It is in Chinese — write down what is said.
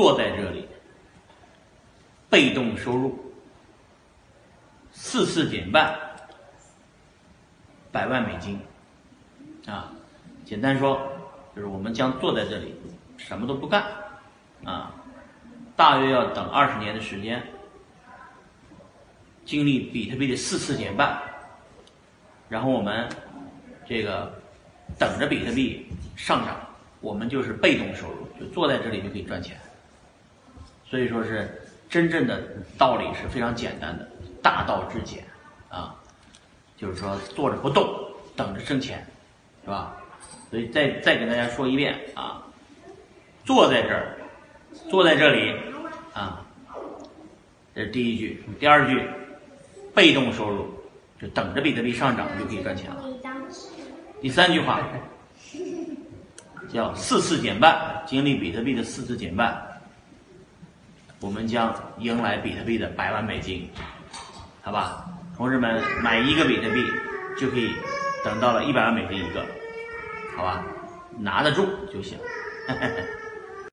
坐在这里，被动收入四次减半，百万美金啊！简单说，就是我们将坐在这里，什么都不干啊，大约要等二十年的时间，经历比特币的四次减半，然后我们这个等着比特币上涨，我们就是被动收入，就坐在这里就可以赚钱。所以说是真正的道理是非常简单的，大道至简啊，就是说坐着不动，等着挣钱，是吧？所以再再给大家说一遍啊，坐在这儿，坐在这里啊，这是第一句。第二句，被动收入就等着比特币上涨就可以赚钱了。第三句话 叫四次减半，经历比特币的四次减半。我们将迎来比特币的百万美金，好吧？同志们，买一个比特币就可以等到了一百万美金一个，好吧？拿得住就行。